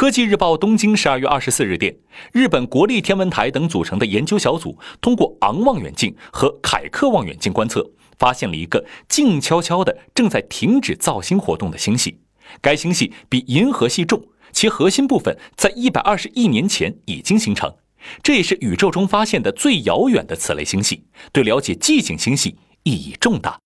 科技日报东京十二月二十四日电日本国立天文台等组成的研究小组通过昂望远镜和凯克望远镜观测发现了一个静悄悄的正在停止造星活动的星系该星系比银河系重其核心部分在一百二十亿年前已经形成这也是宇宙中发现的最遥远的此类星系对了解寂静星系意义重大。